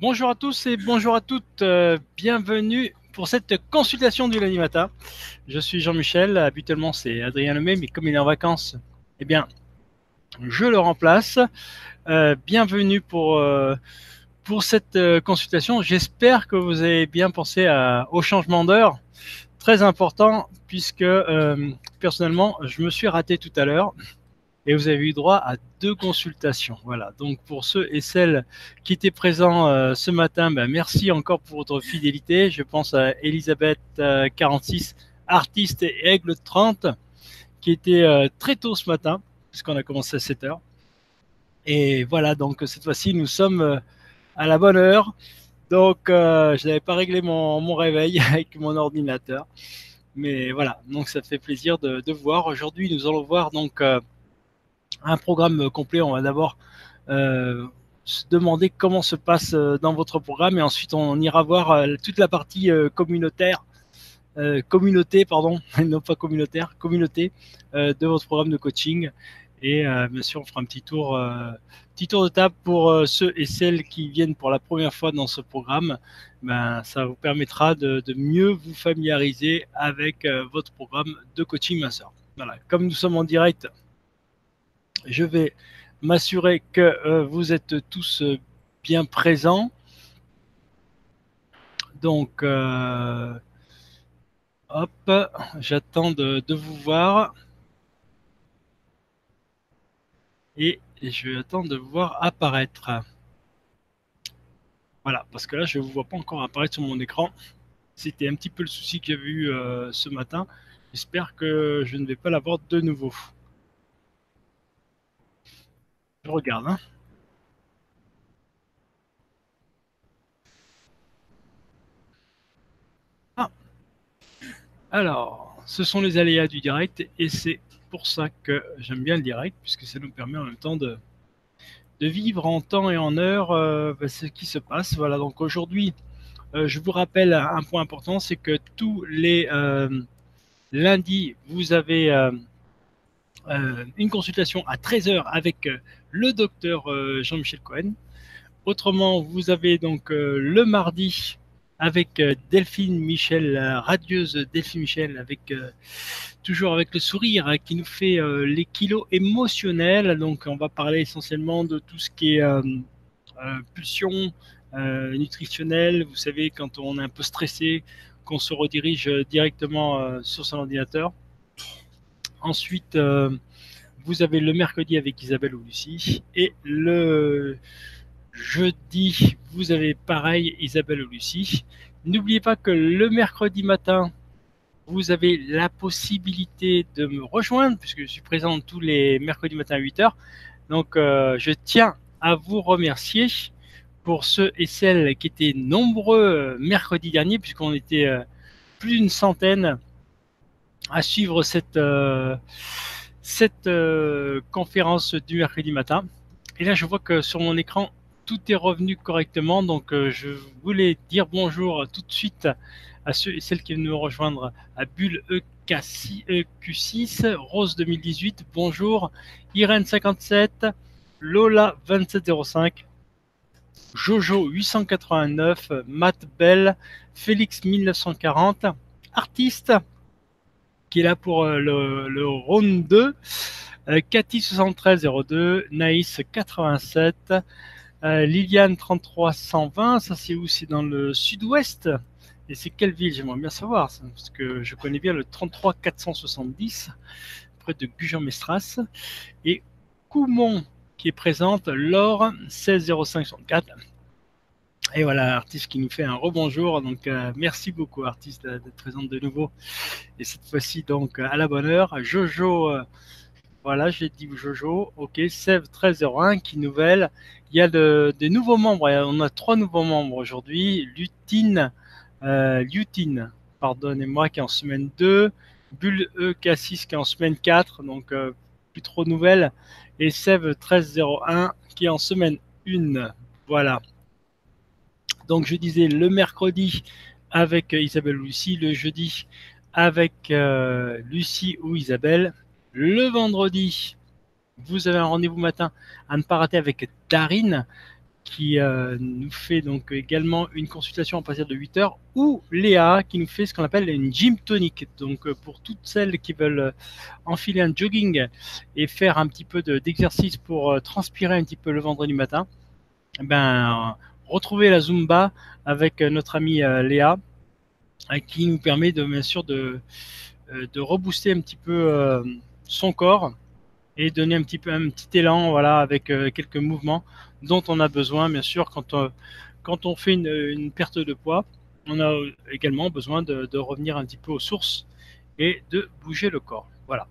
Bonjour à tous et bonjour à toutes. euh, bienvenue pour cette consultation du lundi. Je suis Jean-Michel. Habituellement, c'est Adrien Lemay, mais comme il est en vacances, eh bien, je le remplace. Euh, bienvenue pour, euh, cette consultation. J'espère que vous avez bien pensé au changement d'heure. Très important, puisque personnellement, je me suis raté tout à l'heure et vous avez eu droit à deux consultations. Voilà. Donc pour ceux et celles qui étaient présents euh, ce matin, ben, merci encore pour votre fidélité. Je pense à Elisabeth euh, 46, artiste et Aigle 30, qui était euh, très tôt ce matin, puisqu'on a commencé à 7 heures. Et voilà, donc cette fois-ci, nous sommes euh, à la bonne heure. Donc, euh, je n'avais pas réglé mon, réveil avec mon ordinateur. Mais voilà, donc ça fait plaisir de, de voir. Aujourd'hui, nous allons voir donc euh, un programme complet. On va d'abord euh, se demander comment se passe euh, dans votre programme et ensuite on ira voir euh, toute la partie euh, communautaire, euh, communauté, pardon, non pas communautaire, communauté euh, de votre programme de coaching. Et euh, bien sûr, on fera un petit tour, euh, petit tour de table pour euh, ceux et celles qui viennent pour la première fois dans ce programme. Ben, ça vous permettra de, de mieux vous familiariser avec euh, votre programme de coaching master. Voilà, comme nous sommes en direct, je vais m'assurer que euh, vous êtes tous euh, bien présents. Donc, euh, hop, j'attends de, vous voir. Et je vais attendre de vous voir apparaître. Voilà, parce que là, je ne vous vois pas encore apparaître sur mon écran. C'était un petit peu le souci que j'avais eu ce matin. J'espère que je ne vais pas l'avoir de nouveau. Je regarde. Hein. Ah. Alors, ce sont les aléas du direct et c'est pour ça que j'aime bien le direct puisque ça nous permet en même temps de, de vivre en temps et en heure euh, bah, ce qui se passe. Voilà, donc aujourd'hui, euh, je vous rappelle un point important, c'est que tous les euh, lundis, vous avez une consultation à 13h avec le docteur euh, Jean-Michel Cohen. Autrement, vous avez donc euh, le mardi avec euh, Delphine Michel, la radieuse Delphine Michel, avec toujours avec le sourire hein, qui nous fait les kilos émotionnels. Donc, on va parler essentiellement de tout ce qui est pulsion nutritionnelle. Vous savez, quand on est un peu stressé, qu'on se redirige directement sur son ordinateur. Ensuite, vous avez le mercredi avec Isabelle ou Lucie et le jeudi, vous avez pareil Isabelle ou Lucie. N'oubliez pas que le mercredi matin, vous avez la possibilité de me rejoindre puisque je suis présent tous les mercredis matin à 8h. Donc, euh, je tiens à vous remercier pour ceux et celles qui étaient nombreux euh, mercredi dernier puisqu'on était euh, plus d'une centaine à suivre cette, cette euh, conférence du mercredi matin. Et là, je vois que sur mon écran, tout est revenu correctement. Donc, euh, je voulais dire bonjour tout de suite à ceux et celles qui viennent me rejoindre à Bulle EK6, EQ6, Rose 2018, bonjour, Irène 57, Lola 2705, Jojo 889, Matt Bell, Félix 1940, artiste qui est là pour euh, le, le round 2, euh, Cathy 7302, Naïs 87, euh, Liliane 3320, ça c'est où? C'est dans le sud-ouest. Et c'est quelle ville? J'aimerais bien savoir, parce que je connais bien le 33 470, près de Gujan-Mestras. Et Coumont qui est présente, Laure 160564. Et voilà, artiste qui nous fait un rebonjour. Donc, euh, merci beaucoup, artiste, d'être présente de nouveau. Et cette fois-ci, donc, à la bonne heure. Jojo, euh, voilà, j'ai dit Jojo. Ok, Sève 1301, qui nouvelle. Il y a de, des nouveaux membres. On a trois nouveaux membres aujourd'hui. Lutine, euh, Lutine, pardonnez-moi, qui est en semaine 2. Bulle EK6 qui est en semaine 4, donc euh, plus trop nouvelle. Et Sève 1301 qui est en semaine 1. Voilà. Donc je disais le mercredi avec Isabelle ou Lucie, le jeudi avec euh, Lucie ou Isabelle, le vendredi vous avez un rendez-vous matin à ne pas rater avec Darine qui euh, nous fait donc également une consultation à partir de 8 heures, ou Léa qui nous fait ce qu'on appelle une gym tonic. Donc euh, pour toutes celles qui veulent euh, enfiler un jogging et faire un petit peu d'exercice pour transpirer un petit peu le vendredi matin, eh ben retrouver la Zumba avec notre amie Léa, qui nous permet de bien sûr de, rebooster un petit peu son corps et donner un petit peu un petit élan voilà avec quelques mouvements dont on a besoin, bien sûr, quand on, fait une, perte de poids. On a également besoin de, revenir un petit peu aux sources et de bouger le corps. Voilà.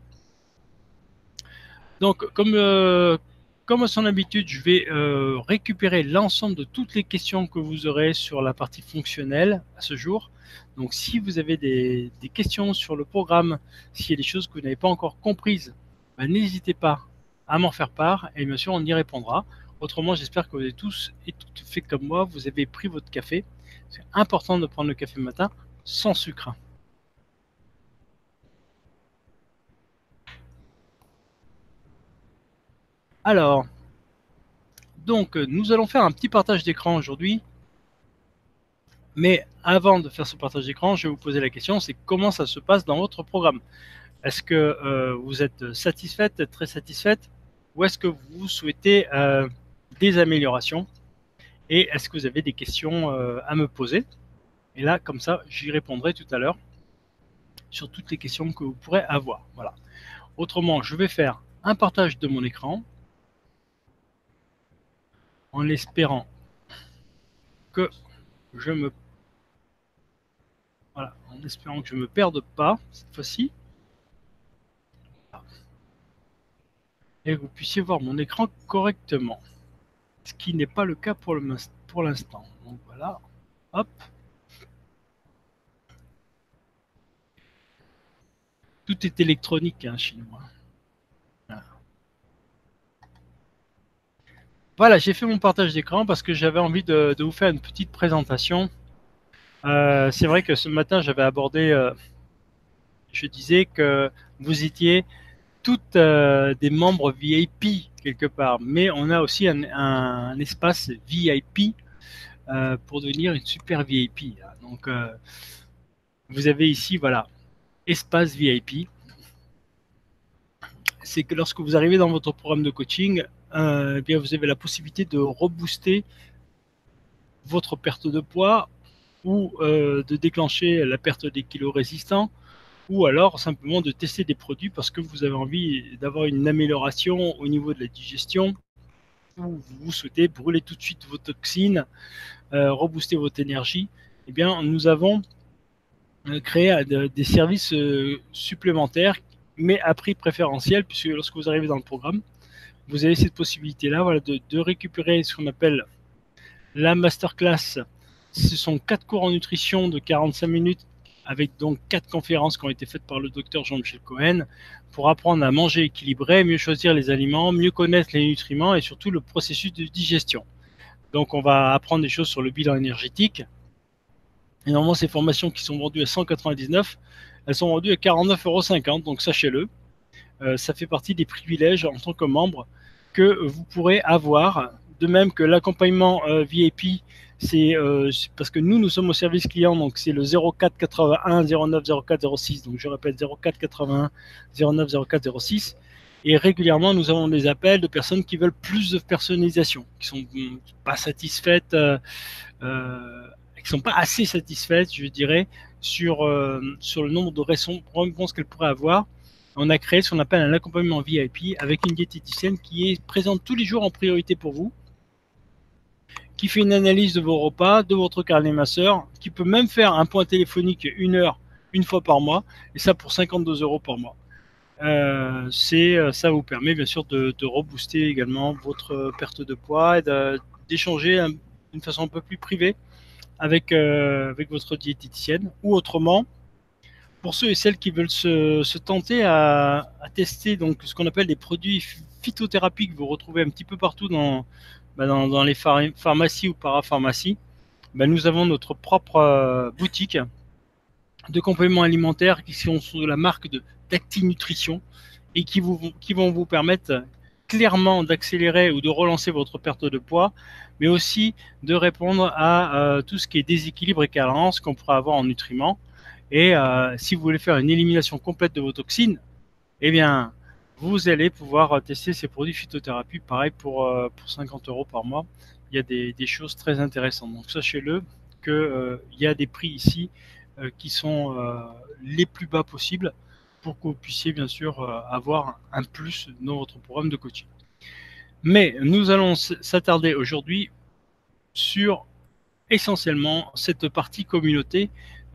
Donc, comme, euh, comme à son habitude, je vais euh, récupérer l'ensemble de toutes les questions que vous aurez sur la partie fonctionnelle à ce jour. Donc, si vous avez des, questions sur le programme, s'il y a des choses que vous n'avez pas encore comprises, ben, n'hésitez pas à m'en faire part et bien sûr, on y répondra. Autrement, j'espère que vous êtes tous et toutes fait comme moi, vous avez pris votre café. C'est important de prendre le café matin sans sucre. Alors, donc nous allons faire un petit partage d'écran aujourd'hui. Mais avant de faire ce partage d'écran, je vais vous poser la question, c'est comment ça se passe dans votre programme? Est-ce que euh, vous êtes satisfaite, très satisfaite? Ou est-ce que vous souhaitez euh, des améliorations? Et est-ce que vous avez des questions euh, à me poser? Et là, comme ça, j'y répondrai tout à l'heure sur toutes les questions que vous pourrez avoir. Voilà. Autrement, je vais faire un partage de mon écran en espérant que je me voilà, en espérant que je me perde pas cette fois-ci. Et que vous puissiez voir mon écran correctement ce qui n'est pas le cas pour l'instant. Donc voilà, hop. Tout est électronique hein, chez Voilà, j'ai fait mon partage d'écran parce que j'avais envie de, vous faire une petite présentation. Euh, c'est vrai que ce matin, j'avais abordé, euh, je disais que vous étiez toutes euh, des membres VIP quelque part, mais on a aussi un, espace VIP pour devenir une super VIP. Donc, vous avez ici, voilà, espace VIP. C'est que lorsque vous arrivez dans votre programme de coaching, eh bien vous avez la possibilité de rebooster votre perte de poids ou de déclencher la perte des kilos résistants ou alors simplement de tester des produits parce que vous avez envie d'avoir une amélioration au niveau de la digestion ou vous souhaitez brûler tout de suite vos toxines, euh, rebooster votre énergie, eh bien nous avons euh, créé euh, des services supplémentaires mais à prix préférentiel puisque lorsque vous arrivez dans le programme, vous avez cette possibilité-là voilà, de, récupérer ce qu'on appelle la masterclass. Ce sont quatre cours en nutrition de 45 minutes avec donc quatre conférences qui ont été faites par le docteur Jean-Michel Cohen pour apprendre à manger équilibré, mieux choisir les aliments, mieux connaître les nutriments et surtout le processus de digestion. Donc on va apprendre des choses sur le bilan énergétique. Et normalement ces formations qui sont vendues à 199, elles sont vendues à 49,50 euros, donc sachez-le. Euh, ça fait partie des privilèges en tant que membre que vous pourrez avoir, de même que l'accompagnement euh, VIP euh, c'est parce que nous, nous sommes au service client, donc c'est le 04 81 09 04 06. Donc je répète 04 81 09 04 06. Et régulièrement, nous avons des appels de personnes qui veulent plus de personnalisation, qui sont pas satisfaites, euh, euh, qui sont pas assez satisfaites, je dirais, sur sur le nombre de réponses qu'elles pourraient avoir. On a créé ce qu'on appelle un accompagnement VIP avec une diététicienne qui est présente tous les jours en priorité pour vous qui fait une analyse de vos repas, de votre carnet masseur, qui peut même faire un point téléphonique une heure, une fois par mois, et ça pour 52 euros par mois. Euh, euh, ça vous permet bien sûr de, rebooster également votre perte de poids et d'échanger d'une façon un peu plus privée euh, avec votre diététicienne ou autrement. Pour ceux et celles qui veulent se, tenter à, tester donc ce qu'on appelle des produits phytothérapiques que vous retrouvez un petit peu partout dans, bah, dans, les pharmacies ou parapharmacies, bah, nous avons notre propre euh, boutique de compléments alimentaires qui sont sous la marque de Nutrition et qui vont vous permettre clairement d'accélérer ou de relancer votre perte de poids, mais aussi de répondre à euh, tout ce qui est déséquilibre et carence qu'on pourrait avoir en nutriments. Et euh, si vous voulez faire une élimination complète de vos toxines, eh bien, vous allez pouvoir tester ces produits phytothérapie. Pareil pour, pour 50 euros par mois. Il y a des, choses très intéressantes. Donc sachez-le qu'il y a des prix ici qui sont les plus bas possibles pour que vous puissiez bien sûr euh, avoir un plus dans votre programme de coaching. Mais nous allons s'attarder aujourd'hui sur essentiellement cette partie communauté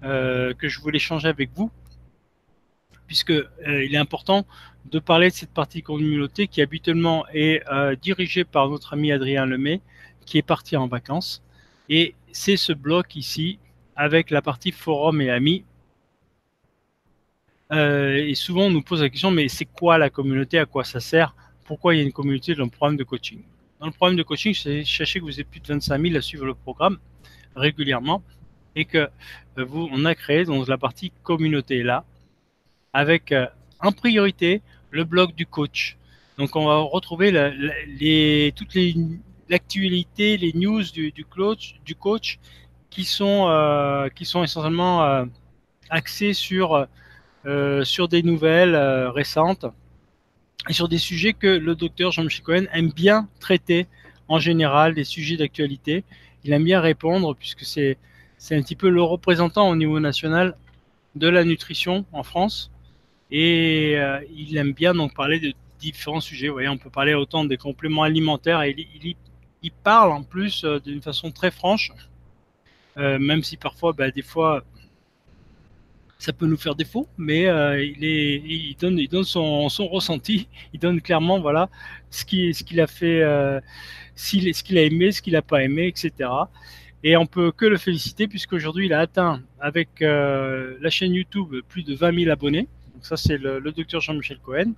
euh, que je voulais changer avec vous, puisque euh, il est important de parler de cette partie communauté qui habituellement est dirigée par notre ami Adrien Lemay, qui est parti en vacances. Et c'est ce bloc ici avec la partie forum et amis. Euh, et souvent, on nous pose la question, mais c'est quoi la communauté? À quoi ça sert? Pourquoi il y a une communauté dans le programme de coaching? Dans le programme de coaching, sachez que vous êtes plus de 25 000 à suivre le programme régulièrement et que euh, vous, on a créé donc la partie communauté là, avec euh, en priorité le blog du coach. Donc, on va retrouver la, toutes les l'actualité, les news du, coach, du coach qui sont, euh, qui sont essentiellement euh, axés sur sur des nouvelles récentes et sur des sujets que le docteur Jean-Michel Cohen aime bien traiter en général, des sujets d'actualité. Il aime bien répondre puisque c'est c'est un petit peu le représentant au niveau national de la nutrition en France. Et euh, il aime bien donc parler de différents sujets. Vous voyez, on peut parler autant des compléments alimentaires il, parle en plus d'une façon très franche, même si parfois, bah, des fois, ça peut nous faire défaut, mais euh, il, donne, son, ressenti, il donne clairement voilà ce qu'il a fait, euh, ce qu'il a aimé, ce qu'il n'a pas aimé, etc. Et on peut que le féliciter puisqu'aujourd'hui il a atteint avec euh, la chaîne YouTube plus de 20 000 abonnés. Donc ça c'est le, docteur Jean-Michel Cohen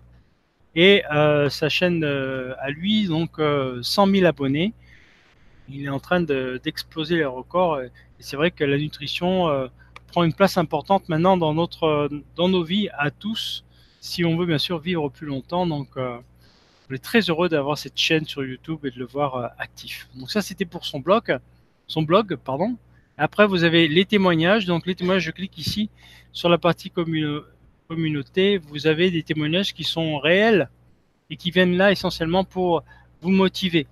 et euh, sa chaîne euh, à lui donc 100 000 abonnés. Il est en train d'exploser les records et c'est vrai que la nutrition prend une place importante maintenant dans, notre, dans nos vies à tous, si on veut bien sûr vivre plus longtemps. Donc, on est très heureux d'avoir cette chaîne sur YouTube et de le voir actif. Donc ça, c'était pour son blog, son blog, pardon. Après, vous avez les témoignages. Donc les témoignages, je clique ici sur la partie communauté. Vous avez des témoignages qui sont réels et qui viennent là essentiellement pour vous motiver.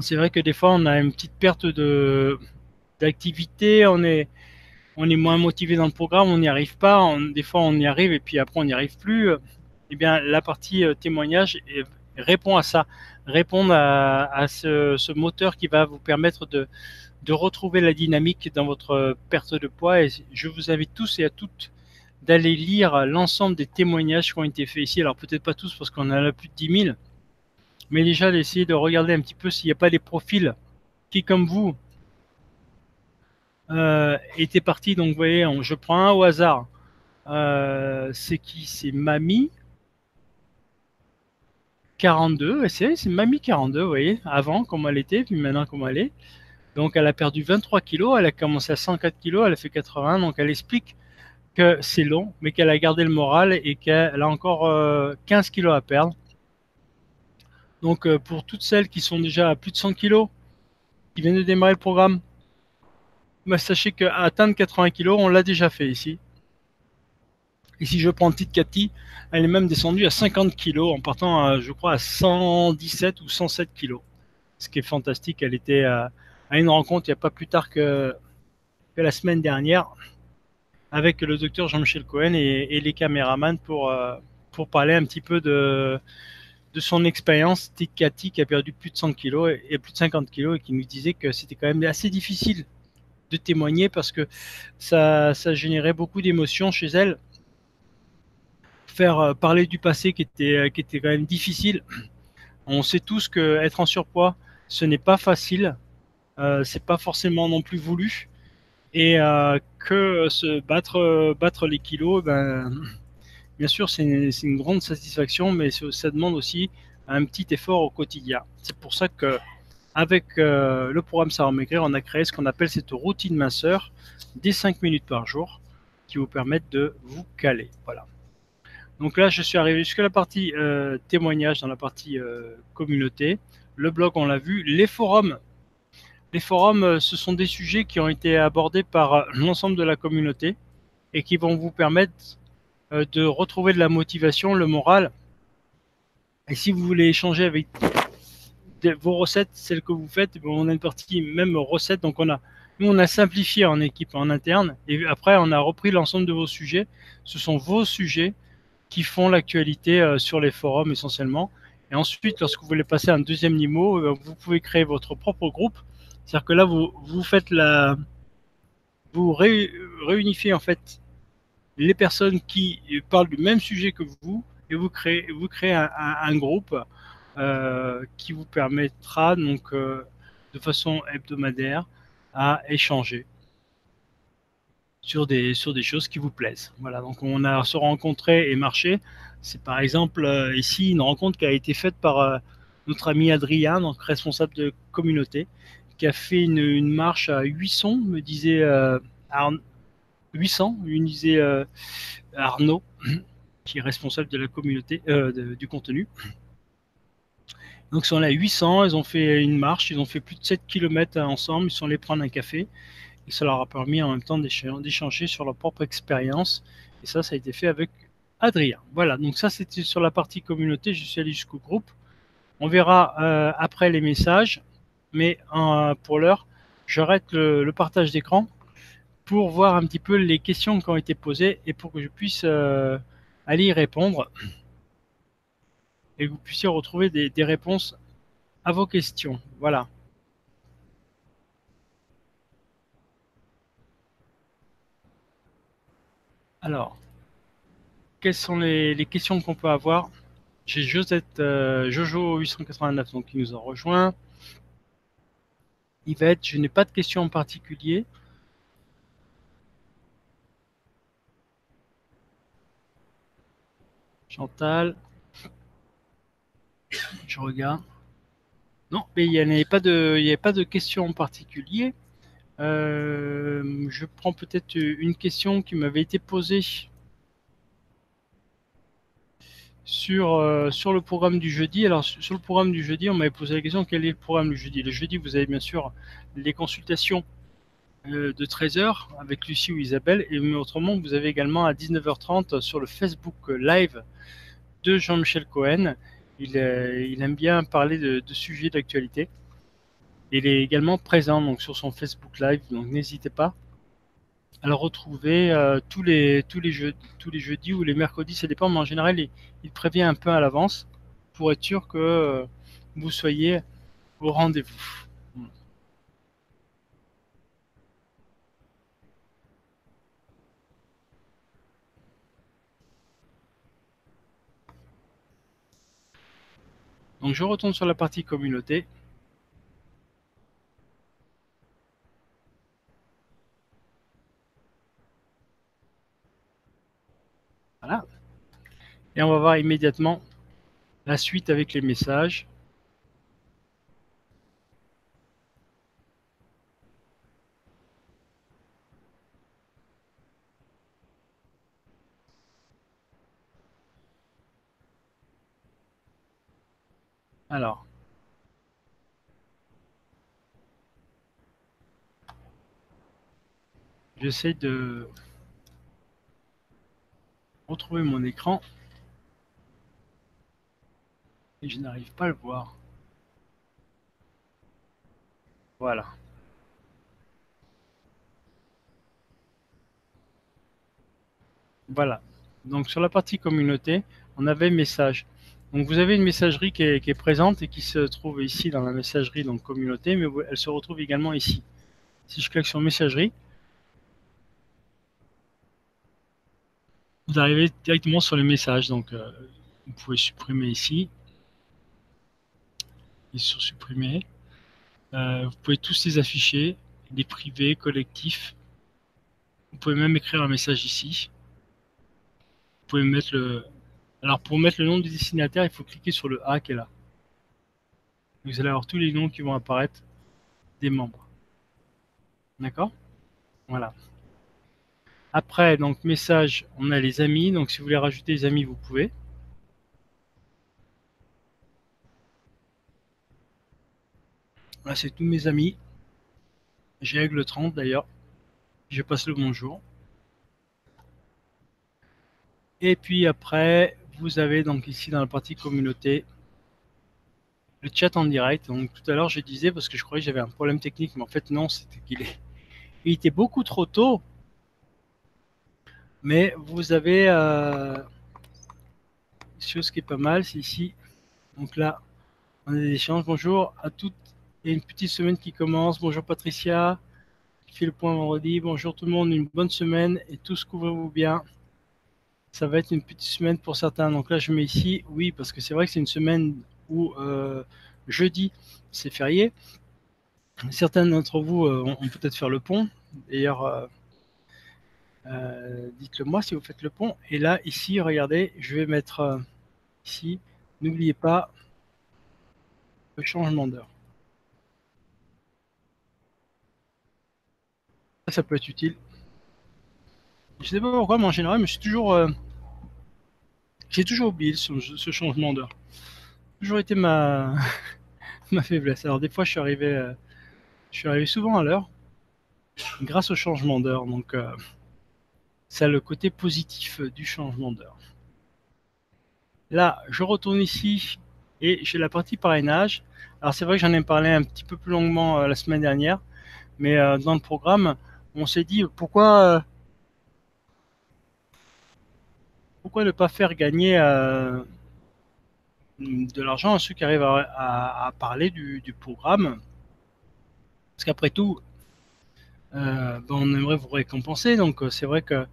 C'est vrai que des fois, on a une petite perte d'activité, on est on est moins motivé dans le programme, on n'y arrive pas, des fois on y arrive et puis après on n'y arrive plus. Eh bien, la partie euh, témoignage répond à ça, répond à, ce, moteur qui va vous permettre de, retrouver la dynamique dans votre perte de poids. Et je vous invite tous et à toutes d'aller lire l'ensemble des témoignages qui ont été faits ici. Alors peut-être pas tous parce qu'on en a plus de 10 000, mais déjà d'essayer de regarder un petit peu s'il n'y a pas des profils qui, comme vous, euh, était parti. Donc, vous voyez, je prends un au hasard. Euh, c'est qui? C'est Mamie 42. C'est Mamie 42, vous voyez, avant comment elle était, puis maintenant comment elle est. Donc, elle a perdu 23 kilos. Elle a commencé à 104 kilos. Elle a fait 80. Donc, elle explique que c'est long, mais qu'elle a gardé le moral et qu'elle a encore 15 euh, kilos à perdre. Donc, pour toutes celles qui sont déjà à plus de 100 kilos, qui viennent de démarrer le programme, bah, sachez qu'atteindre 80 kg, on l'a déjà fait ici. Et si je prends petite Cathy, elle est même descendue à 50 kg en partant, je crois, à 117 ou 107 kg. Ce qui est fantastique. Elle était à, une rencontre il n'y a pas plus tard que, la semaine dernière avec le docteur Jean-Michel Cohen et, les caméramans pour, euh, pour parler un petit peu de, de son expérience. Petite Cathy qui a perdu plus de 100 kg et, et plus de 50 kg et qui nous disait que c'était quand même assez difficile de témoigner parce que ça, ça générait beaucoup d'émotions chez elle. Faire euh, parler du passé qui était, euh, qui était quand même difficile. On sait tous que être en surpoids, ce n'est pas facile. Euh, c'est pas forcément non plus voulu. Et euh, que se battre, battre les kilos, ben, bien sûr, c'est une, une, grande satisfaction, mais ça demande aussi un petit effort au quotidien. C'est pour ça que avec le programme Savoir Maigrir, on a créé ce qu'on appelle cette routine minceur des 5 minutes par jour qui vous permettent de vous caler. Voilà. Donc là, je suis arrivé jusqu'à la partie euh, témoignage, dans la partie euh, communauté. Le blog, on l'a vu. Les forums. Les forums, euh, ce sont des sujets qui ont été abordés par l'ensemble de la communauté et qui vont vous permettre de retrouver de la motivation, le moral. Et si vous voulez échanger avec vos recettes, celles que vous faites, on a une partie même recettes. Donc on a, nous on a simplifié en équipe, en interne, et après on a repris l'ensemble de vos sujets. Ce sont vos sujets qui font l'actualité euh, sur les forums essentiellement. Et ensuite, lorsque vous voulez passer à un deuxième niveau, euh, vous pouvez créer votre propre groupe. C'est-à-dire que là, vous, vous faites la, vous réunifiez en fait les personnes qui parlent du même sujet que vous et vous créez, vous créez un, groupe euh, qui vous permettra donc de façon hebdomadaire à échanger sur des, sur des choses qui vous plaisent. Voilà, donc on a se rencontré et marché. C'est par exemple euh, ici une rencontre qui a été faite par euh, notre ami Adrien, responsable de communauté, qui a fait une, marche à 800, me disait euh, 800, me disait Arnaud, qui est responsable de la communauté, du contenu. Donc ils sont là à 800, ils ont fait une marche, ils ont fait plus de 7 km ensemble, ils sont allés prendre un café et ça leur a permis en même temps d'échanger sur leur propre expérience. Et ça, ça a été fait avec Adrien. Voilà, donc ça c'était sur la partie communauté, je suis allé jusqu'au groupe. On verra euh, après les messages, mais pour l'heure, j'arrête le, partage d'écran pour voir un petit peu les questions qui ont été posées et pour que je puisse euh, aller y répondre et que vous puissiez retrouver des réponses à vos questions. Voilà. Alors, quelles sont les, questions qu'on peut avoir? J'ai Josette, euh, Jojo889 donc, qui nous a rejoint. Yvette, je n'ai pas de questions en particulier. Chantal. Je regarde. Non, mais il n'y avait pas de, pas de questions en particulier. Euh, je prends peut-être une question qui m'avait été posée sur, euh, sur le programme du jeudi. Alors, sur le programme du jeudi, on m'avait posé la question quel est le programme du jeudi? Le jeudi, vous avez bien sûr les consultations euh, de 13h avec Lucie ou Isabelle, et autrement, vous avez également à 19h30 sur le Facebook Live de Jean-Michel Cohen. Il, il, aime bien parler de sujets d'actualité. Il est également présent donc, sur son Facebook Live, donc n'hésitez pas à le retrouver euh, tous, les, tous, les tous les jeudis ou les mercredis, ça dépend, mais en général, il, prévient un peu à l'avance pour être sûr que euh, vous soyez au rendez-vous. Donc je retourne sur la partie communauté. Et on va voir immédiatement la suite avec les messages. Alors. J'essaie de retrouver mon écran et je n'arrive pas à le voir. Voilà. Voilà. Donc sur la partie communauté, on avait message. Donc vous avez une messagerie qui est, qui est, présente et qui se trouve ici dans la messagerie donc communauté, mais elle se retrouve également ici. Si je clique sur messagerie, vous arrivez directement sur le message. Donc, euh, vous pouvez supprimer ici. Et sur supprimer. Euh, vous pouvez tous les afficher, les privés, collectifs. Vous pouvez même écrire un message ici. Vous pouvez mettre le. Alors, pour mettre le nom du destinataire, il faut cliquer sur le A qui est là. Vous allez avoir tous les noms qui vont apparaître des membres. D'accord? Voilà. Après, donc message, on a les amis. Donc si vous voulez rajouter les amis, vous pouvez. Là, c'est tous mes amis. J'ai Aigle 30 d'ailleurs. Je passe le bonjour. Et puis après, vous avez donc ici dans la partie communauté le chat en direct. Donc tout à l'heure, je disais parce que je croyais que j'avais un problème technique, mais en fait non, c'était qu'il était beaucoup trop tôt. Mais vous avez euh, chose qui est pas mal, c'est ici. Donc là, on a des échanges. Bonjour à toutes et une petite semaine qui commence. Bonjour Patricia, qui fait le point vendredi. Bonjour tout le monde, une bonne semaine et tous couvrez-vous bien. Ça va être une petite semaine pour certains. Donc là, je mets ici, oui, parce que c'est vrai que c'est une semaine où euh, jeudi, c'est férié. Certains d'entre vous euh, ont, peut-être faire le pont. D'ailleurs, euh, dites-le moi si vous faites le pont. Et là, ici, regardez, je vais mettre ici, n'oubliez pas le changement d'heure. Ça peut être utile. Je sais pas pourquoi, mais en général, je suis toujours, j'ai toujours oublié ce changement d'heure toujours été ma, faiblesse. Alors des fois, je suis arrivé, euh, je suis arrivé souvent à l'heure grâce au changement d'heure. Donc, euh, a le côté positif du changement d'heure. Là, je retourne ici et j'ai la partie parrainage. Alors c'est vrai que j'en ai parlé un petit peu plus longuement euh, la semaine dernière, mais dans le programme, on s'est dit pourquoi pourquoi ne pas faire gagner de l'argent à ceux qui arrivent à, parler du, programme? Parce qu'après tout, euh, ben, on aimerait vous récompenser. Donc euh, c'est vrai que euh,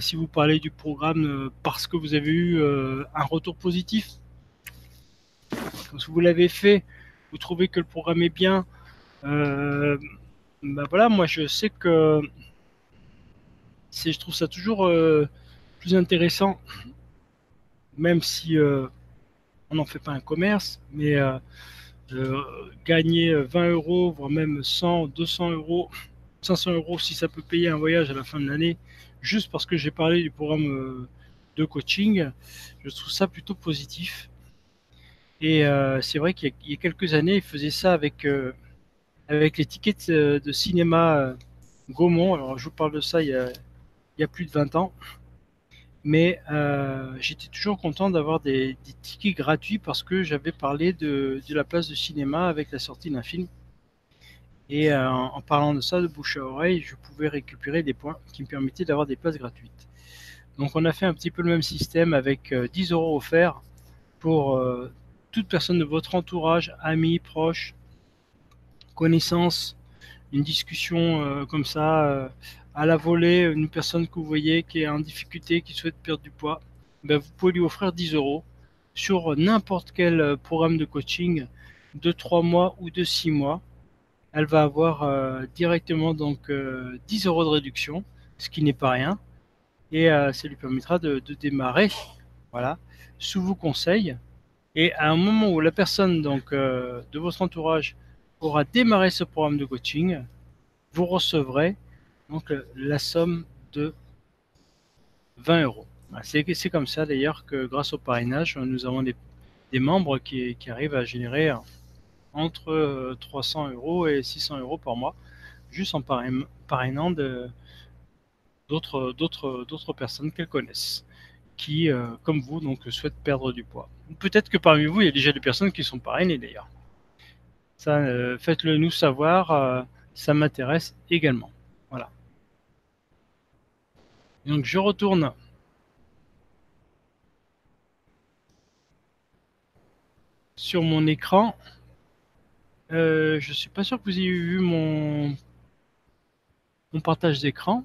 si vous parlez du programme parce que vous avez eu un retour positif, si vous l'avez fait, vous trouvez que le programme est bien, ben voilà, moi je sais que je trouve ça toujours plus intéressant, même si on n'en fait pas un commerce, mais euh, gagner 20 euros, voire même 100, 200 euros, 500 euros si ça peut payer un voyage à la fin de l'année, juste parce que j'ai parlé du programme euh, de coaching, je trouve ça plutôt positif. Et euh, c'est vrai qu'il y, a quelques années, il faisait ça avec, avec les tickets de, cinéma Gaumont. Alors je vous parle de ça il y a, plus de 20 ans mais euh, j'étais toujours content d'avoir des, tickets gratuits parce que j'avais parlé de, la place de cinéma avec la sortie d'un film. Et euh, en parlant de ça, de bouche à oreille, je pouvais récupérer des points qui me permettaient d'avoir des places gratuites. Donc on a fait un petit peu le même système avec 10 euh, euros offerts pour toute personne de votre entourage, amis, proches, connaissances, une discussion comme ça à la volée une personne que vous voyez qui est en difficulté, qui souhaite perdre du poids, ben vous pouvez lui offrir 10 euros sur n'importe quel euh, programme de coaching de 3 mois ou de 6 mois. Elle va avoir euh, directement donc 10 euh, euros de réduction, ce qui n'est pas rien. Et ça lui permettra de, démarrer voilà, sous vos conseils. Et à un moment où la personne donc, de votre entourage aura démarré ce programme de coaching, vous recevrez donc euh, la somme de 20 euros. C'est comme ça d'ailleurs que grâce au parrainage, nous avons des, membres qui, arrivent à générer entre 300 euh, euros et 600 euros par mois, juste en parrainant d'autres personnes qu'elles connaissent, qui, euh, comme vous, donc souhaitent perdre du poids. Peut-être que parmi vous, il y a déjà des personnes qui sont parrainées d'ailleurs. Ça, faites-le nous savoir, ça m'intéresse également. Voilà. Donc je retourne sur mon écran. Euh, je suis pas sûr que vous ayez vu mon, mon partage d'écran.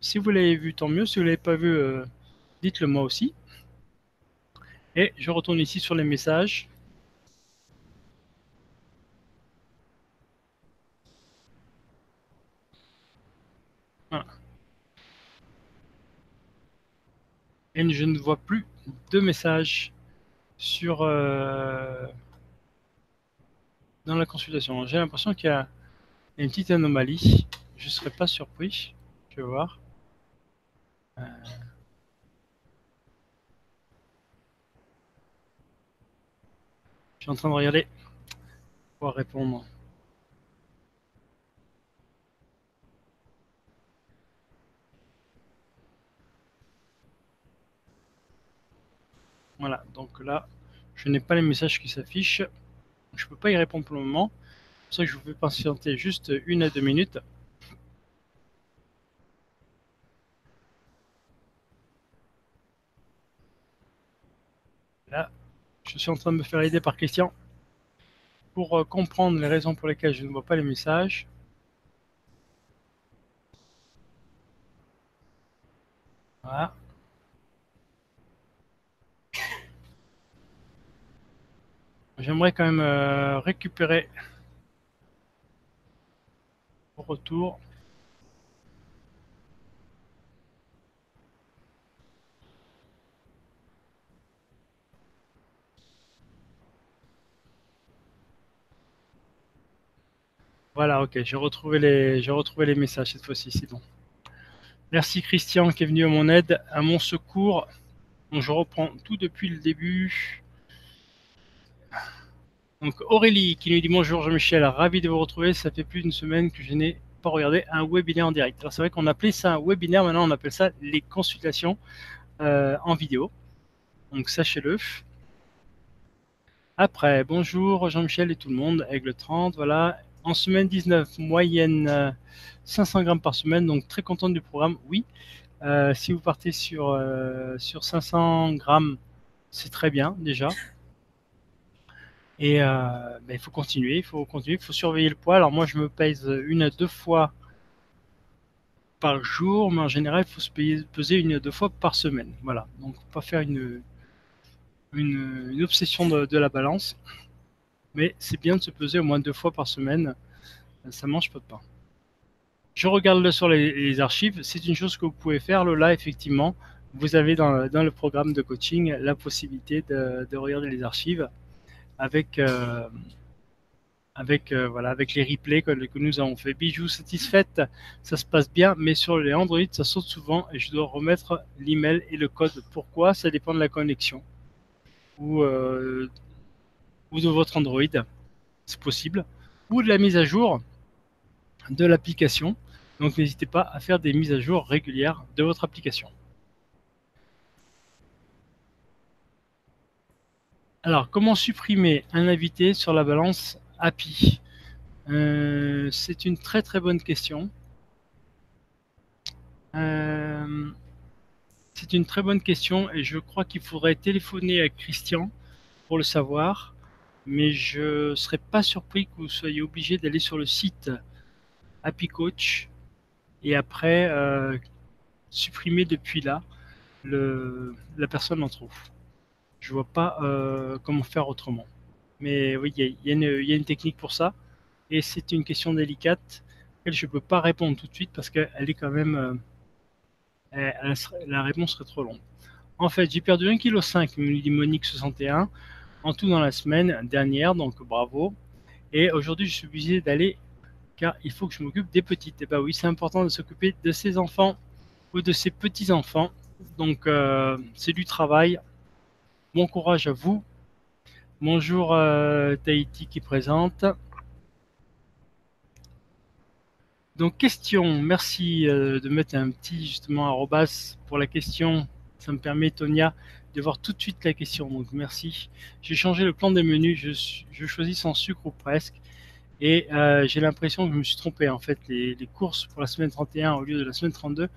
Si vous l'avez vu, tant mieux. Si vous l'avez pas vu, euh, dites-le moi aussi. Et je retourne ici sur les messages. et je ne vois plus de messages sur euh, dans la consultation. J'ai l'impression qu'il y a une petite anomalie. Je ne serais pas surpris. Je voir. Euh, je suis en train de regarder pour répondre. Voilà, donc là, je n'ai pas les messages qui s'affichent. Je ne peux pas y répondre pour le moment. C'est pour ça que je vous fais patienter juste une à deux minutes. Là, je suis en train de me faire aider par Christian pour euh, comprendre les raisons pour lesquelles je ne vois pas les messages. Voilà. J'aimerais quand même euh, récupérer au retour. Voilà, ok, j'ai retrouvé les, j'ai retrouvé les messages cette fois-ci, c'est bon. Merci Christian qui est venu à mon aide, à mon secours. Je reprends tout depuis le début. Donc Aurélie qui nous dit bonjour Jean-Michel, ravi de vous retrouver. Ça fait plus d'une semaine que je n'ai pas regardé un webinaire en direct. Alors c'est vrai qu'on appelait ça un webinaire, maintenant on appelle ça les consultations euh, en vidéo. Donc sachez-le. Après, bonjour Jean-Michel et tout le monde, Aigle 30, voilà. En semaine 19, moyenne 500 euh, grammes par semaine, donc très content du programme, oui. Euh, si vous partez sur, sur 500 grammes, c'est très bien déjà. Et euh, ben, il faut continuer, il faut continuer, il faut surveiller le poids. Alors moi, je me pèse une à deux fois par jour, mais en général, il faut se peser une à deux fois par semaine. Voilà, donc pas faire une, obsession de, la balance, mais c'est bien de se peser au moins deux fois par semaine. Ça mange pas de pain. Je regarde là sur les, archives, c'est une chose que vous pouvez faire. Là, effectivement, vous avez dans, le programme de coaching la possibilité de regarder les archives avec euh, avec euh, voilà avec les replays que, nous avons fait. Bijou satisfaite, ça se passe bien, mais sur les Android ça saute souvent et je dois remettre l'email et le code. Pourquoi? Ça dépend de la connexion ou euh, ou de votre Android, c'est possible, ou de la mise à jour de l'application. Donc n'hésitez pas à faire des mises à jour régulières de votre application. Alors, comment supprimer un invité sur la balance API euh, C'est une très très bonne question. Euh, c'est une très bonne question et je crois qu'il faudrait téléphoner à Christian pour le savoir. Mais je ne serais pas surpris que vous soyez obligé d'aller sur le site API Coach et après euh, supprimer depuis là la personne en trouve je vois pas euh, comment faire autrement. Mais oui, il y, a une technique pour ça. Et c'est une question délicate laquelle je ne peux pas répondre tout de suite parce qu'elle est quand même. Euh, la réponse serait trop longue. En fait, j'ai perdu 1,5 kg, me dit Monique61, en tout dans la semaine dernière, donc bravo. Et aujourd'hui, je suis obligé d'aller car il faut que je m'occupe des petites. Et bah oui, c'est important de s'occuper de ses enfants ou de ses petits-enfants. Donc, euh, c'est du travail. Bon courage à vous. Bonjour euh, Tahiti qui présente. Donc question, merci euh, de mettre un petit justement arrobas pour la question. Ça me permet Tonia de voir tout de suite la question. Donc merci. J'ai changé le plan des menus. Je, choisis sans sucre ou presque. Et euh, j'ai l'impression que je me suis trompé. En fait, les, courses pour la semaine 31 au lieu de la semaine 32.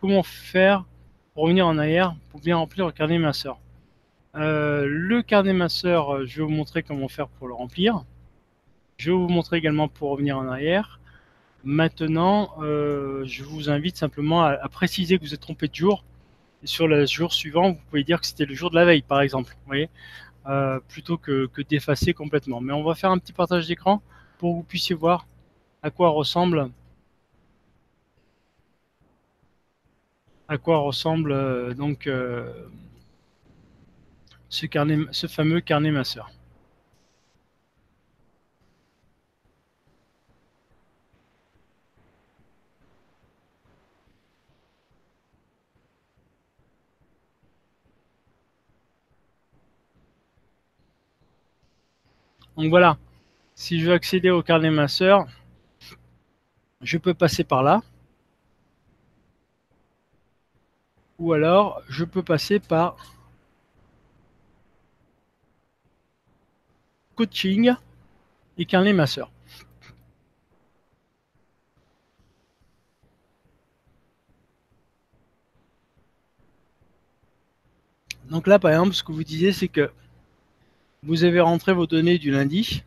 Comment faire pour revenir en arrière pour bien remplir le carnet minceur euh, le carnet masseur, euh, je vais vous montrer comment faire pour le remplir. Je vais vous montrer également pour revenir en arrière. Maintenant, euh, je vous invite simplement à, préciser que vous êtes trompé de jour. Sur le jour suivant, vous pouvez dire que c'était le jour de la veille, par exemple. Plutôt que, que d'effacer complètement. Mais on va faire un petit partage d'écran pour que vous puissiez voir à quoi ressemble à quoi ressemble donc ce, fameux carnet masseur. Donc voilà, si je veux accéder au carnet masseur, je peux passer par là. Ou alors, je peux passer par coaching et carnet masseur. Donc là, par exemple, ce que vous disiez, c'est que vous avez rentré vos données du lundi,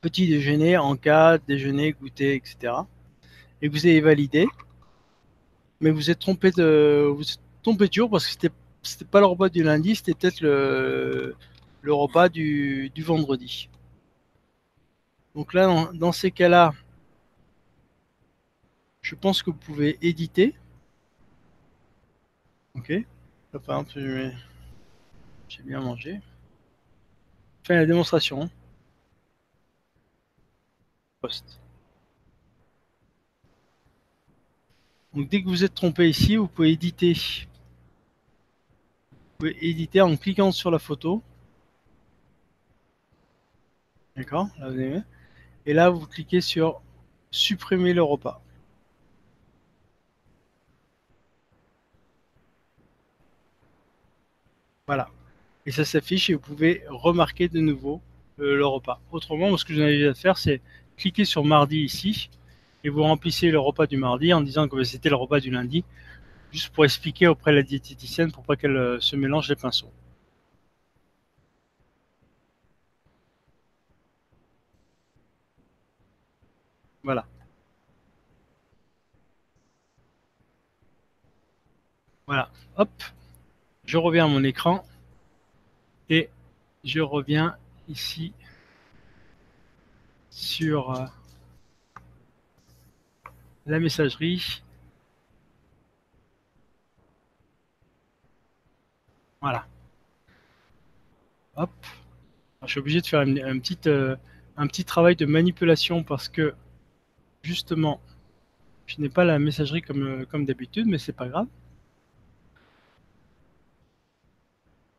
petit déjeuner, en cas, déjeuner, goûter, etc. Et vous avez validé, mais vous êtes trompé de, vous êtes trompé de parce que c'était, c'était pas le repas du lundi, c'était peut-être le, le repas du, vendredi. Donc là, dans, ces cas-là, je pense que vous pouvez éditer. Ok. Par exemple, j'ai bien mangé. Fais la démonstration. Poste. Donc dès que vous êtes trompé ici, vous pouvez éditer. Vous pouvez éditer en cliquant sur la photo. D'accord Et là, vous cliquez sur supprimer le repas. Voilà. Et ça s'affiche et vous pouvez remarquer de nouveau euh, le repas. Autrement, ce que je vous invite à faire, c'est cliquer sur mardi ici et vous remplissez le repas du mardi en disant que c'était le repas du lundi, juste pour expliquer auprès de la diététicienne pour pas qu'elle euh, se mélange les pinceaux. Voilà. Voilà, hop, je reviens à mon écran et je reviens ici sur euh, la messagerie. Voilà. Hop. je suis obligé de faire un, petit, euh, un petit travail de manipulation parce que justement, je n'ai pas la messagerie comme, euh, comme d'habitude, mais c'est pas grave.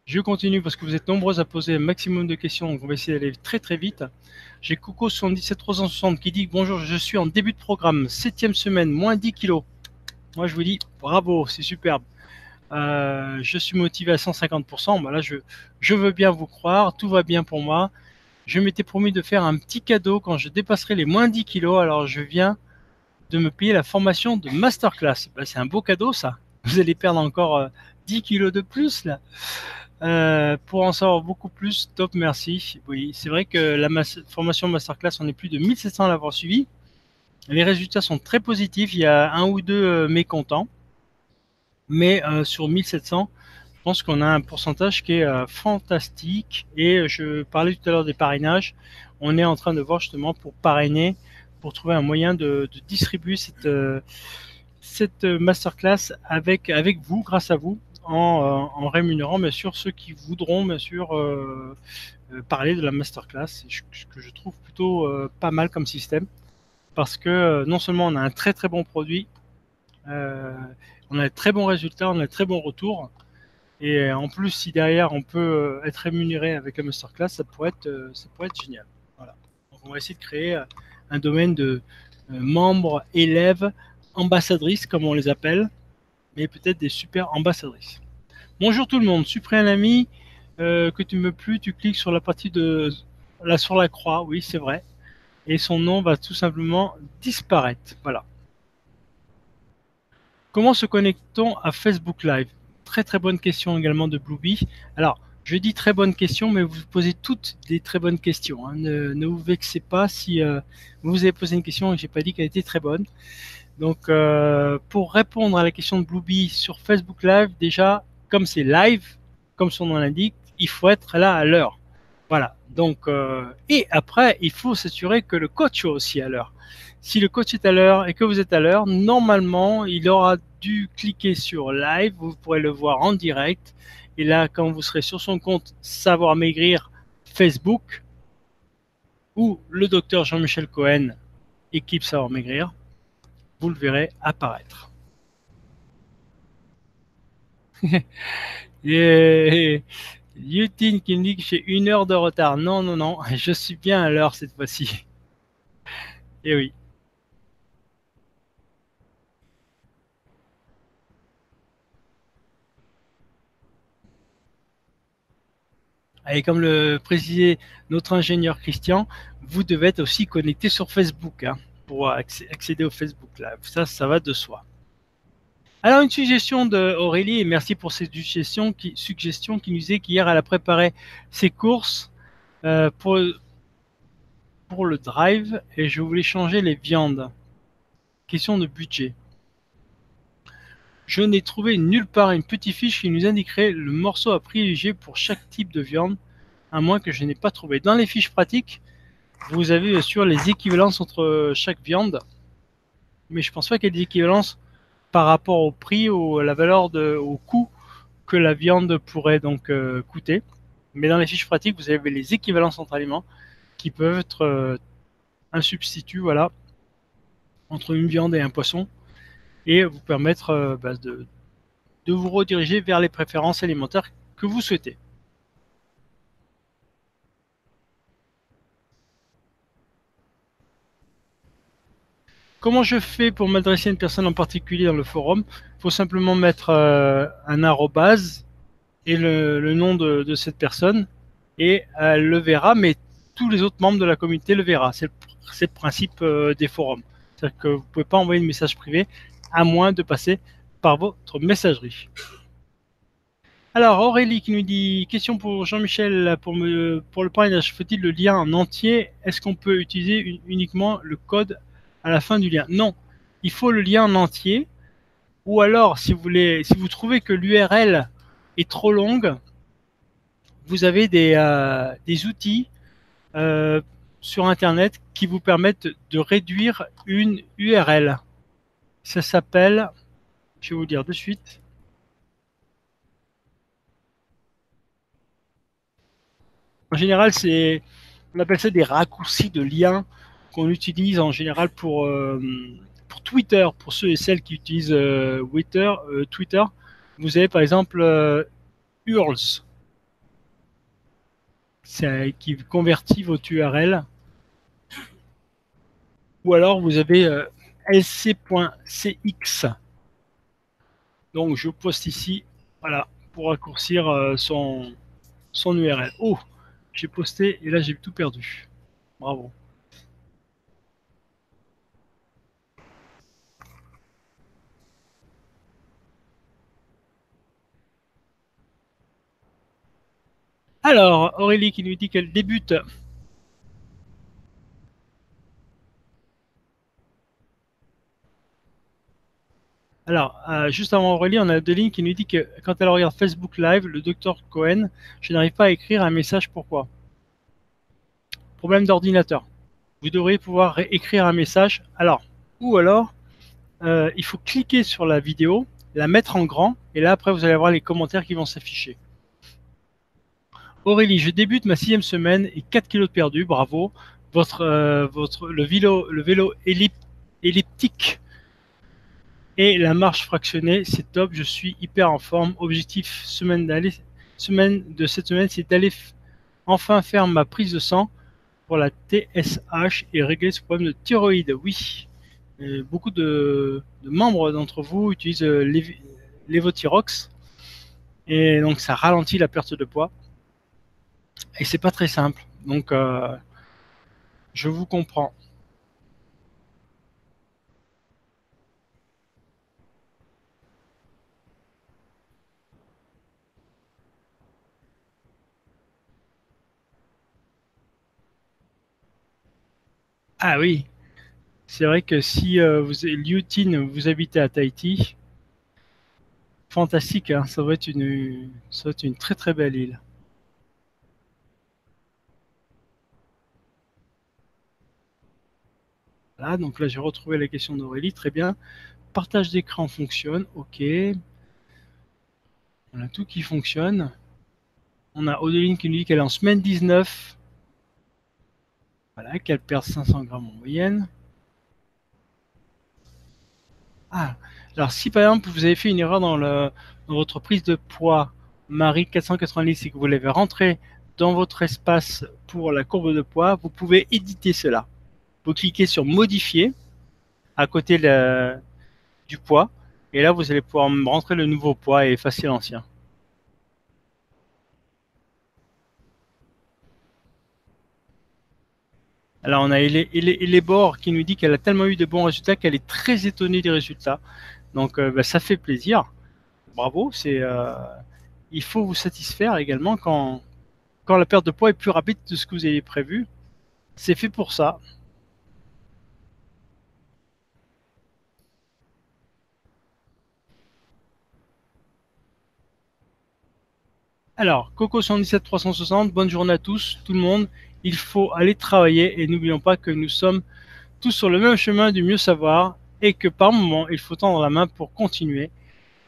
Je continue parce que vous êtes nombreux à poser un maximum de questions, donc on va essayer d'aller très très vite. J'ai Coco 77360 qui dit bonjour, je suis en début de programme, septième semaine, moins 10 kilos. Moi je vous dis bravo, c'est superbe. Euh, je suis motivé à 150%. Bah là, je veux bien vous croire, tout va bien pour moi je m'étais promis de faire un petit cadeau quand je dépasserai les moins 10 kilos. Alors je viens de me payer la formation de masterclass. Bah, c'est un beau cadeau ça. Vous allez perdre encore 10 euh, kilos de plus là. Euh, pour en savoir beaucoup plus, top, merci. Oui, c'est vrai que la formation masterclass, on est plus de 1700 à l'avoir suivi. Les résultats sont très positifs. Il y a un ou deux euh, mécontents. Mais sur 1700, je pense qu'on a un pourcentage qui est euh, fantastique. Et euh, je parlais tout à l'heure des parrainages. On est en train de voir justement pour parrainer, pour trouver un moyen de, distribuer cette, euh, masterclass avec, avec vous, grâce à vous, en, rémunérant bien sûr ceux qui voudront bien sûr parler de la masterclass, ce que je trouve plutôt pas mal comme système, parce que non seulement on a un très très bon produit, on a de très bons résultats, on a de très bons retours, et euh, en plus, si derrière on peut euh, être rémunéré avec un masterclass, ça pourrait être, euh, ça pourrait être génial. Voilà. Donc on va essayer de créer un domaine de membres, élèves, ambassadrices, comme on les appelle, mais peut-être des super ambassadrices. Bonjour tout le monde, suis un ami que tu me plus, tu cliques sur la partie de là sur la croix, oui c'est vrai, et son nom va tout simplement disparaître. Voilà. Comment se connectons à Facebook Live? Très très bonne question également de Bluebee. Alors, je dis très bonne question, mais vous posez toutes des très bonnes questions. Hein. Ne, vous vexez pas si euh, vous avez posé une question et j'ai pas dit qu'elle était très bonne. Donc, euh, pour répondre à la question de Bluebee sur Facebook Live, déjà, comme c'est live, comme son nom l'indique, il faut être là à l'heure. Voilà. Donc, euh, et après, il faut s'assurer que le coach soit aussi à l'heure. Si le coach est à l'heure et que vous êtes à l'heure, normalement, il aura dû cliquer sur live. Vous pourrez le voir en direct. Et là, quand vous serez sur son compte Savoir Maigrir Facebook ou le docteur Jean-Michel Cohen, équipe Savoir Maigrir, vous le verrez apparaître. et, Yutine qui me dit que j'ai une heure de retard. Non, non, non, je suis bien à l'heure cette fois-ci. Et oui. Et comme le précisait notre ingénieur Christian, vous devez être aussi connecté sur Facebook hein, pour accéder au Facebook Live. Ça, ça va de soi. Alors, une suggestion d'Aurélie, et merci pour cette suggestion qui, nous disait qu'hier, elle a préparé ses courses euh, pour, pour le drive et je voulais changer les viandes. Question de budget. Je n'ai trouvé nulle part une petite fiche qui nous indiquerait le morceau à privilégier pour chaque type de viande, à moins que je n'ai pas trouvé. Dans les fiches pratiques, vous avez bien sûr les équivalences entre chaque viande, mais je pense pas qu'il y ait des équivalences par rapport au prix ou à la valeur de, au coût que la viande pourrait donc euh, coûter. Mais dans les fiches pratiques, vous avez les équivalences entre aliments qui peuvent être euh, un substitut, voilà, entre une viande et un poisson, et vous permettre euh, bah, de, de vous rediriger vers les préférences alimentaires que vous souhaitez. Comment je fais pour m'adresser à une personne en particulier dans le forum? Il faut simplement mettre euh, un arrobase et le, nom de, cette personne et elle le verra, mais tous les autres membres de la communauté le verra. C'est le, principe euh, des forums. C'est-à-dire que vous ne pouvez pas envoyer de message privé à moins de passer par votre messagerie. Alors Aurélie qui nous dit question pour Jean-Michel pour, pour le parrainage, faut-il le lien en entier? Est-ce qu'on peut utiliser uniquement le code à la fin du lien? Non, il faut le lien en entier. Ou alors, si vous, voulez, si vous trouvez que l'URL est trop longue, vous avez des, euh, des outils euh, sur Internet qui vous permettent de réduire une URL. Ça s'appelle, je vais vous dire de suite. En général, c'est, on appelle ça des raccourcis de liens qu'on utilise en général pour, euh, pour Twitter, pour ceux et celles qui utilisent euh, Twitter, euh, Twitter. Vous avez par exemple URLs, qui convertit votre URL. Ou alors vous avez lc.cx. Donc je poste ici, voilà, pour raccourcir son, son URL. Oh, j'ai posté et là j'ai tout perdu. Bravo. Alors, Aurélie qui nous dit qu'elle débute. Alors, euh, juste avant Aurélie, on a Adeline qui nous dit que quand elle regarde Facebook Live, le docteur Cohen, je n'arrive pas à écrire un message. Pourquoi? Problème d'ordinateur. Vous devriez pouvoir écrire un message. Alors, ou alors, euh, il faut cliquer sur la vidéo, la mettre en grand, et là après vous allez avoir les commentaires qui vont s'afficher. Aurélie, je débute ma sixième semaine et 4 kilos de perdu, bravo. Votre, euh, votre, vélo, le vélo elliptique et la marche fractionnée, c'est top, je suis hyper en forme. Objectif semaine, semaine de cette semaine, c'est d'aller enfin faire ma prise de sang pour la TSH et régler ce problème de thyroïde. Oui, beaucoup de, membres d'entre vous utilisent euh, l'évothyrox et donc ça ralentit la perte de poids. Et c'est pas très simple. Donc, euh, je vous comprends. Ah oui, c'est vrai que si euh, vous Liu vous habitez à Tahiti, fantastique, hein, ça va être une, ça va être une très très belle île. Voilà, donc là j'ai retrouvé la question d'Aurélie, très bien. Partage d'écran fonctionne, ok. On a tout qui fonctionne. On a Odeline qui nous dit qu'elle est en semaine 19. Voilà, qu'elle perd 500 grammes en moyenne. Ah, alors si par exemple vous avez fait une erreur dans, votre prise de poids Marie 490 et que vous l'avez rentré dans votre espace pour la courbe de poids, vous pouvez éditer cela. Vous cliquez sur modifier à côté du poids et là vous allez pouvoir rentrer le nouveau poids et effacer l'ancien. Alors on a Elébor qui nous dit qu'elle a tellement eu de bons résultats qu'elle est très étonnée des résultats. Donc euh, bah, ça fait plaisir. Bravo, euh, il faut vous satisfaire également quand, la perte de poids est plus rapide de ce que vous avez prévu. C'est fait pour ça. Alors, Coco 117 360, bonne journée à tous, tout le monde. Il faut aller travailler et n'oublions pas que nous sommes tous sur le même chemin du mieux savoir et que par moment, il faut tendre la main pour continuer.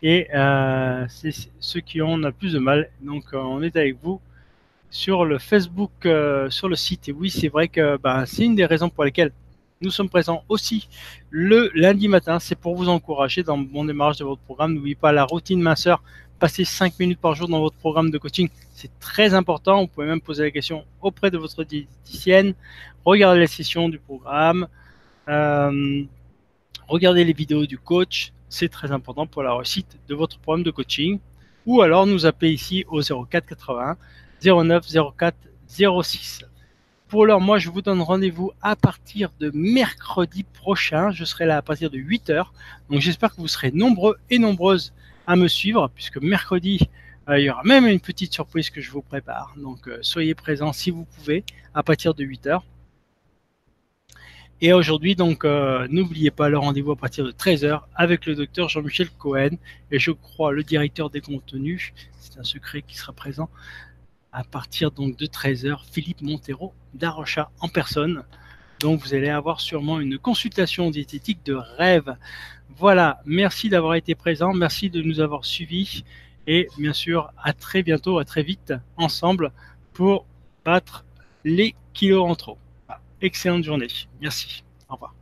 Et euh, c'est ceux qui ont le plus de mal. Donc, euh, on est avec vous sur le Facebook, euh, sur le site. Et oui, c'est vrai que bah, c'est une des raisons pour lesquelles nous sommes présents aussi le lundi matin. C'est pour vous encourager dans bon démarrage de votre programme. N'oubliez pas la routine minceur passer 5 minutes par jour dans votre programme de coaching. C'est très important. Vous pouvez même poser la question auprès de votre diététicienne. Regardez les sessions du programme. Euh, regardez les vidéos du coach. C'est très important pour la réussite de votre programme de coaching. Ou alors nous appeler ici au 04 80 09 04 06. Pour l'heure, moi, je vous donne rendez-vous à partir de mercredi prochain. Je serai là à partir de 8h. Donc, j'espère que vous serez nombreux et nombreuses à me suivre, puisque mercredi, euh, il y aura même une petite surprise que je vous prépare. Donc euh, soyez présents si vous pouvez à partir de 8h. Et aujourd'hui, donc, euh, n'oubliez pas le rendez-vous à partir de 13h avec le docteur Jean-Michel Cohen et je crois le directeur des contenus. C'est un secret qui sera présent à partir donc de 13h. Philippe Montero d'Arocha en personne. Donc vous allez avoir sûrement une consultation diététique de rêve. Voilà, merci d'avoir été présent, merci de nous avoir suivis et bien sûr à très bientôt, à très vite ensemble pour battre les kilos en trop. Excellente journée, merci, au revoir.